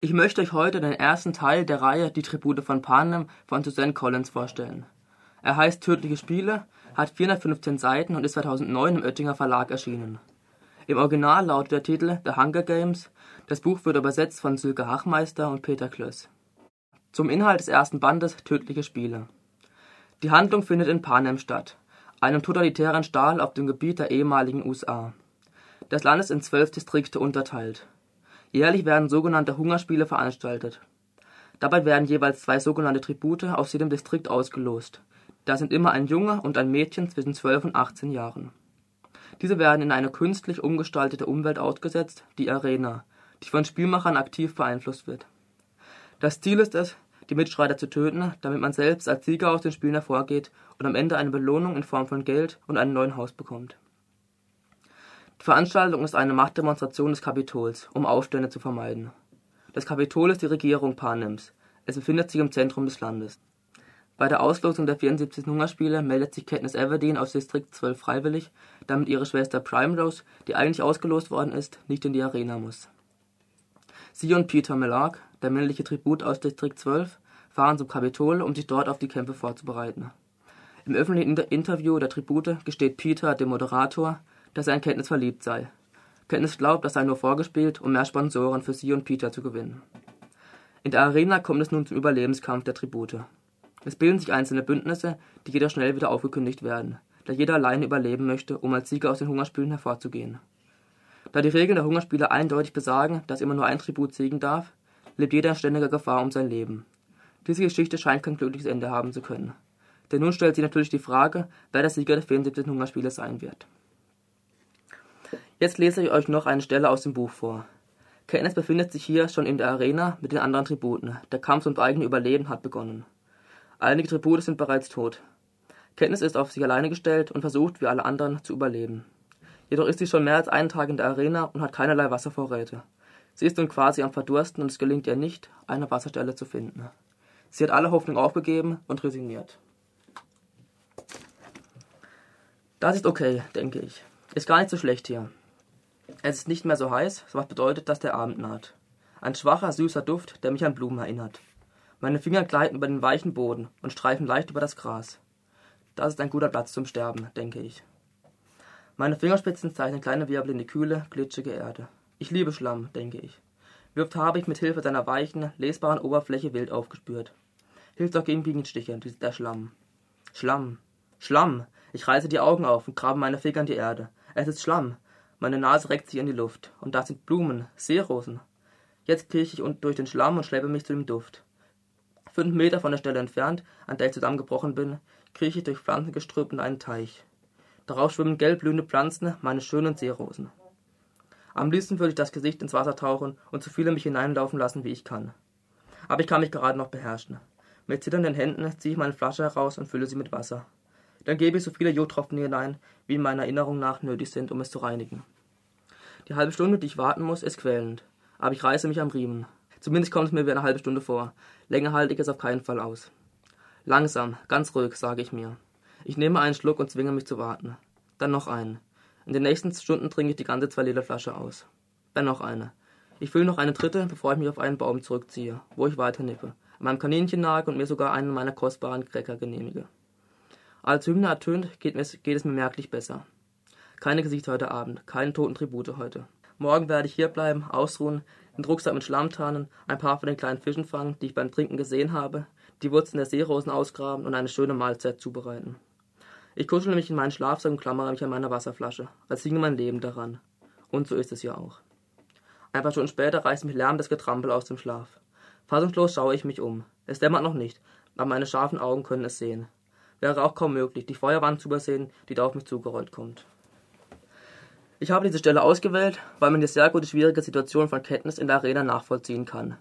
Ich möchte euch heute den ersten Teil der Reihe Die Tribute von Panem von Suzanne Collins vorstellen. Er heißt Tödliche Spiele, hat 415 Seiten und ist 2009 im Oettinger Verlag erschienen. Im Original lautet der Titel The Hunger Games. Das Buch wird übersetzt von Silke Hachmeister und Peter Klöss. Zum Inhalt des ersten Bandes Tödliche Spiele. Die Handlung findet in Panem statt, einem totalitären Staat auf dem Gebiet der ehemaligen USA. Das Land ist in zwölf Distrikte unterteilt. Jährlich werden sogenannte Hungerspiele veranstaltet. Dabei werden jeweils zwei sogenannte Tribute aus jedem Distrikt ausgelost. Das sind immer ein Junge und ein Mädchen zwischen 12 und 18 Jahren. Diese werden in eine künstlich umgestaltete Umwelt ausgesetzt, die Arena, die von Spielmachern aktiv beeinflusst wird. Das Ziel ist es, die Mitstreiter zu töten, damit man selbst als Sieger aus den Spielen hervorgeht und am Ende eine Belohnung in Form von Geld und einem neuen Haus bekommt. Die Veranstaltung ist eine Machtdemonstration des Kapitols, um Aufstände zu vermeiden. Das Kapitol ist die Regierung Panems. Es befindet sich im Zentrum des Landes. Bei der Auslosung der 74 Hungerspiele meldet sich Katniss Everdeen aus Distrikt 12 freiwillig, damit ihre Schwester Primrose, die eigentlich ausgelost worden ist, nicht in die Arena muss. Sie und Peter Melark, der männliche Tribut aus Distrikt 12, fahren zum Kapitol, um sich dort auf die Kämpfe vorzubereiten. Im öffentlichen Interview der Tribute gesteht Peter, dem Moderator, dass er in Kenntnis verliebt sei. Kenntnis glaubt, das sei nur vorgespielt, um mehr Sponsoren für sie und Peter zu gewinnen. In der Arena kommt es nun zum Überlebenskampf der Tribute. Es bilden sich einzelne Bündnisse, die jedoch schnell wieder aufgekündigt werden, da jeder alleine überleben möchte, um als Sieger aus den Hungerspielen hervorzugehen. Da die Regeln der Hungerspiele eindeutig besagen, dass immer nur ein Tribut siegen darf, lebt jeder in ständiger Gefahr um sein Leben. Diese Geschichte scheint kein glückliches Ende haben zu können. Denn nun stellt sich natürlich die Frage, wer der Sieger der 74. Hungerspiele sein wird. Jetzt lese ich euch noch eine Stelle aus dem Buch vor. Kenneth befindet sich hier schon in der Arena mit den anderen Tributen. Der Kampf ums eigene Überleben hat begonnen. Einige Tribute sind bereits tot. Kenntnis ist auf sich alleine gestellt und versucht, wie alle anderen, zu überleben. Jedoch ist sie schon mehr als einen Tag in der Arena und hat keinerlei Wasservorräte. Sie ist nun quasi am Verdursten und es gelingt ihr nicht, eine Wasserstelle zu finden. Sie hat alle Hoffnung aufgegeben und resigniert. Das ist okay, denke ich. Ist gar nicht so schlecht hier. Es ist nicht mehr so heiß, was bedeutet, dass der Abend naht. Ein schwacher, süßer Duft, der mich an Blumen erinnert. Meine Finger gleiten über den weichen Boden und streifen leicht über das Gras. Das ist ein guter Platz zum Sterben, denke ich. Meine Fingerspitzen zeichnen kleine Wirbel in die kühle, glitschige Erde. Ich liebe Schlamm, denke ich. Wie oft habe ich mit Hilfe seiner weichen, lesbaren Oberfläche wild aufgespürt. Hilft auch gegen Bienenstiche, der Schlamm. Schlamm. Schlamm. Ich reiße die Augen auf und grabe meine Finger in die Erde. Es ist Schlamm. Meine Nase reckt sich in die Luft. Und da sind Blumen, Seerosen. Jetzt krieche ich durch den Schlamm und schleppe mich zu dem Duft. Fünf Meter von der Stelle entfernt, an der ich zusammengebrochen bin, krieche ich durch Pflanzengestrüpp in einen Teich. Darauf schwimmen gelbblühende Pflanzen, meine schönen Seerosen. Am liebsten würde ich das Gesicht ins Wasser tauchen und so viele mich hineinlaufen lassen, wie ich kann. Aber ich kann mich gerade noch beherrschen. Mit zitternden Händen ziehe ich meine Flasche heraus und fülle sie mit Wasser. Dann gebe ich so viele Jodtropfen hinein, wie in meiner Erinnerung nach nötig sind, um es zu reinigen. Die halbe Stunde, die ich warten muss, ist quälend, aber ich reiße mich am Riemen. Zumindest kommt es mir wie eine halbe Stunde vor. Länger halte ich es auf keinen Fall aus. Langsam, ganz ruhig, sage ich mir. Ich nehme einen Schluck und zwinge mich zu warten. Dann noch einen. In den nächsten Stunden trinke ich die ganze 2-Liter-Flasche aus. Dann noch eine. Ich fülle noch eine dritte, bevor ich mich auf einen Baum zurückziehe, wo ich weiter nippe, meinem Kaninchen nage und mir sogar einen meiner kostbaren Cracker genehmige. Als Hymne ertönt, geht es, geht es mir merklich besser. Keine Gesichter heute Abend, keine toten Tribute heute. Morgen werde ich hierbleiben, ausruhen, den Rucksack mit Schlamm tarnen, ein paar von den kleinen Fischen fangen, die ich beim Trinken gesehen habe, die Wurzeln der Seerosen ausgraben und eine schöne Mahlzeit zubereiten. Ich kuschele mich in meinen Schlafsack und klammere mich an meiner Wasserflasche, als hinge mein Leben daran. Und so ist es ja auch. Ein paar Stunden später reißt mich lärmendes Getrampel aus dem Schlaf. Fassungslos schaue ich mich um. Es dämmert noch nicht, aber meine scharfen Augen können es sehen wäre auch kaum möglich, die Feuerwand zu übersehen, die da auf mich zugerollt kommt. Ich habe diese Stelle ausgewählt, weil man die sehr gute schwierige Situation von Katniss in der Arena nachvollziehen kann.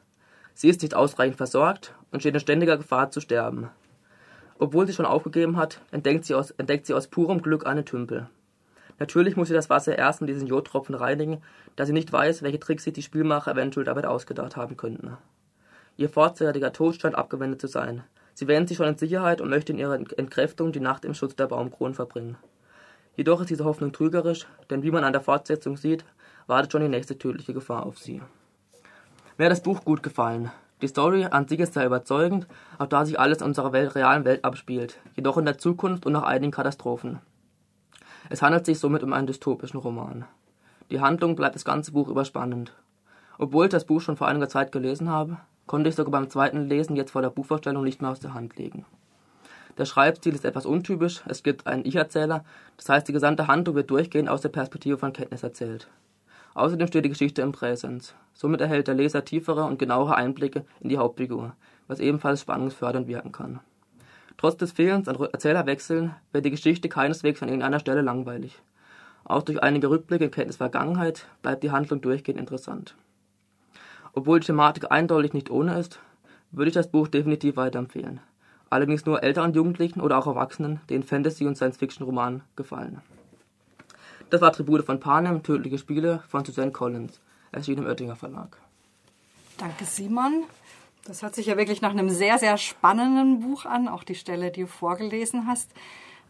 Sie ist nicht ausreichend versorgt und steht in ständiger Gefahr zu sterben. Obwohl sie schon aufgegeben hat, entdeckt sie aus, entdeckt sie aus purem Glück einen Tümpel. Natürlich muss sie das Wasser erst mit diesen Jodtropfen reinigen, da sie nicht weiß, welche Tricks sich die Spielmacher eventuell damit ausgedacht haben könnten. Ihr vorzeitiger Tod scheint abgewendet zu sein, Sie wähnt sich schon in Sicherheit und möchte in ihrer Entkräftung die Nacht im Schutz der Baumkronen verbringen. Jedoch ist diese Hoffnung trügerisch, denn wie man an der Fortsetzung sieht, wartet schon die nächste tödliche Gefahr auf sie. Mir hat das Buch gut gefallen. Die Story an sich ist sehr überzeugend, auch da sich alles in unserer Welt, realen Welt abspielt, jedoch in der Zukunft und nach einigen Katastrophen. Es handelt sich somit um einen dystopischen Roman. Die Handlung bleibt das ganze Buch überspannend. Obwohl ich das Buch schon vor einiger Zeit gelesen habe, konnte ich sogar beim zweiten Lesen jetzt vor der Buchvorstellung nicht mehr aus der Hand legen. Der Schreibstil ist etwas untypisch, es gibt einen Ich-Erzähler, das heißt die gesamte Handlung wird durchgehend aus der Perspektive von Kenntnis erzählt. Außerdem steht die Geschichte im Präsens. Somit erhält der Leser tiefere und genauere Einblicke in die Hauptfigur, was ebenfalls spannungsfördernd wirken kann. Trotz des Fehlens an Erzählerwechseln wird die Geschichte keineswegs an irgendeiner Stelle langweilig. Auch durch einige Rückblicke in Kenntnis Vergangenheit bleibt die Handlung durchgehend interessant. Obwohl die Thematik eindeutig nicht ohne ist, würde ich das Buch definitiv weiterempfehlen. Allerdings nur älteren Jugendlichen oder auch Erwachsenen, denen Fantasy- und Science-Fiction-Romanen gefallen. Das war Tribute von Panem, Tödliche Spiele von Suzanne Collins, erschienen im Oettinger Verlag. Danke, Simon. Das hört sich ja wirklich nach einem sehr, sehr spannenden Buch an, auch die Stelle, die du vorgelesen hast.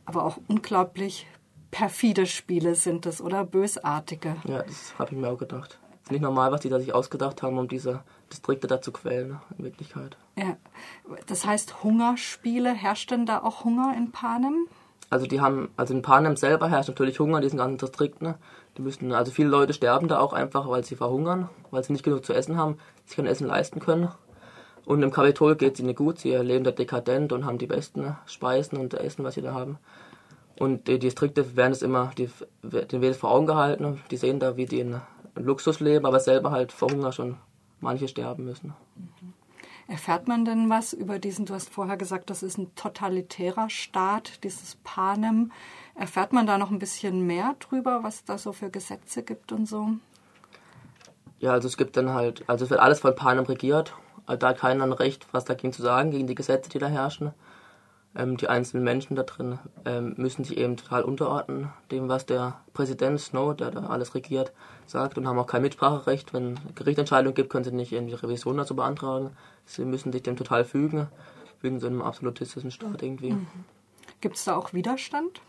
Aber auch unglaublich perfide Spiele sind es, oder? Bösartige. Ja, das habe ich mir auch gedacht nicht normal, was die da sich ausgedacht haben, um diese Distrikte da zu quälen, in Wirklichkeit. Ja, das heißt Hungerspiele, herrscht denn da auch Hunger in Panem? Also die haben, also in Panem selber herrscht natürlich Hunger in diesen ganzen Distrikten. Die müssen, also viele Leute sterben da auch einfach, weil sie verhungern, weil sie nicht genug zu essen haben, sich kein Essen leisten können. Und im Kapitol geht es ihnen gut, sie leben da dekadent und haben die besten Speisen und Essen, was sie da haben. Und die Distrikte werden es immer, die, denen wird es vor Augen gehalten, die sehen da, wie die in Luxusleben, aber selber halt vor Hunger schon manche sterben müssen. Mhm. Erfährt man denn was über diesen, du hast vorher gesagt, das ist ein totalitärer Staat, dieses Panem. Erfährt man da noch ein bisschen mehr drüber, was da so für Gesetze gibt und so? Ja, also es gibt dann halt, also es wird alles von Panem regiert. Da hat keiner ein Recht, was dagegen zu sagen, gegen die Gesetze, die da herrschen. Ähm, die einzelnen Menschen da drin ähm, müssen sich eben total unterordnen, dem, was der Präsident Snow, der da alles regiert, sagt und haben auch kein Mitspracherecht. Wenn Gerichtsentscheidungen gibt, können sie nicht irgendwie Revision dazu beantragen. Sie müssen sich dem total fügen, wie in so einem absolutistischen Staat irgendwie. Mhm. Gibt es da auch Widerstand?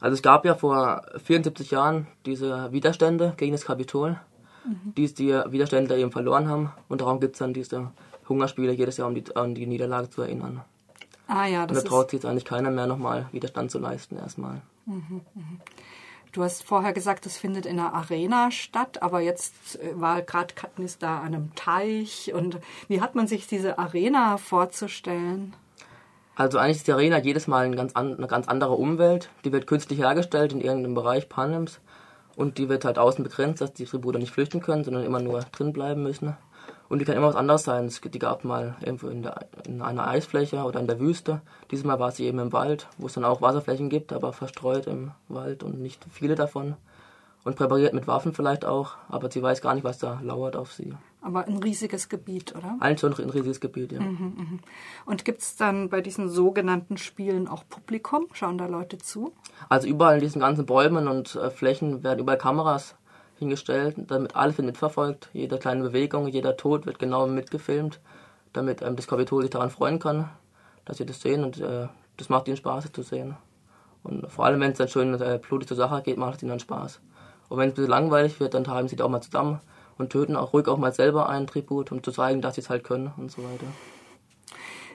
Also es gab ja vor 74 Jahren diese Widerstände gegen das Kapitol, mhm. die die Widerstände eben verloren haben. Und darum gibt es dann diese Hungerspiele jedes Jahr, um die, an die Niederlage zu erinnern. Ah ja, das Und da traut sich jetzt eigentlich keiner mehr nochmal Widerstand zu leisten erstmal. Mhm, mhm. Du hast vorher gesagt, es findet in einer Arena statt, aber jetzt äh, war gerade Katniss da an einem Teich. Und wie hat man sich diese Arena vorzustellen? Also eigentlich ist die Arena jedes Mal eine ganz, an, eine ganz andere Umwelt. Die wird künstlich hergestellt in irgendeinem Bereich Panems. Und die wird halt außen begrenzt, dass die Tribute nicht flüchten können, sondern immer nur drin bleiben müssen. Und die kann immer was anderes sein. Die gab mal irgendwo in, der, in einer Eisfläche oder in der Wüste. Dieses Mal war sie eben im Wald, wo es dann auch Wasserflächen gibt, aber verstreut im Wald und nicht viele davon. Und präpariert mit Waffen vielleicht auch, aber sie weiß gar nicht, was da lauert auf sie. Aber ein riesiges Gebiet, oder? Eigentlich schon ein riesiges Gebiet, ja. Mhm, mh. Und gibt es dann bei diesen sogenannten Spielen auch Publikum? Schauen da Leute zu? Also überall in diesen ganzen Bäumen und äh, Flächen werden überall Kameras hingestellt, damit alles wird mitverfolgt. Jede kleine Bewegung, jeder Tod wird genau mitgefilmt, damit ähm, das Kapitol sich daran freuen kann, dass sie das sehen und äh, das macht ihnen Spaß, das zu sehen. Und vor allem, wenn es dann schön äh, blutig zur Sache geht, macht es ihnen dann Spaß. Und wenn es ein bisschen langweilig wird, dann treiben sie da auch mal zusammen und töten auch ruhig auch mal selber einen Tribut, um zu zeigen, dass sie es halt können und so weiter.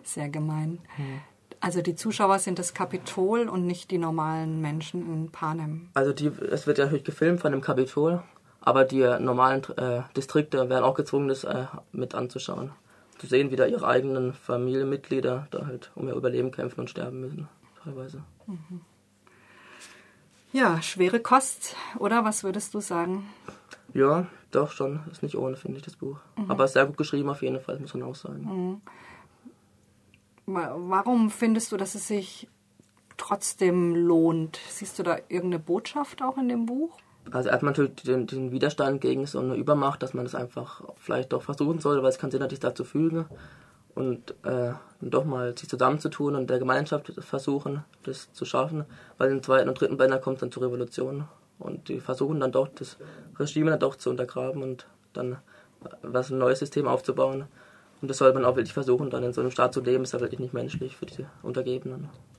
Sehr gemein. Hm. Also die Zuschauer sind das Kapitol und nicht die normalen Menschen in Panem. Also die, es wird ja natürlich gefilmt von dem Kapitol, aber die normalen äh, Distrikte werden auch gezwungen, das äh, mit anzuschauen. Zu sehen, wie da ihre eigenen Familienmitglieder da halt um ihr Überleben kämpfen und sterben müssen, teilweise. Mhm. Ja, schwere Kost, oder? Was würdest du sagen? Ja, doch schon. Ist nicht ohne, finde ich, das Buch. Mhm. Aber sehr gut geschrieben auf jeden Fall, muss man auch sagen. Mhm. Warum findest du, dass es sich trotzdem lohnt? Siehst du da irgendeine Botschaft auch in dem Buch? Also man natürlich den, den, Widerstand gegen so eine Übermacht, dass man das einfach vielleicht doch versuchen sollte, weil es kann Sinn hat, sich dazu fügen und äh, doch mal sich zusammenzutun und der Gemeinschaft versuchen, das zu schaffen, weil im zweiten und dritten Bänder kommt es dann zur Revolution und die versuchen dann doch das Regime dann doch zu untergraben und dann was ein neues System aufzubauen und das sollte man auch wirklich versuchen, dann in so einem Staat zu leben, ist ja wirklich nicht menschlich für diese Untergebenen.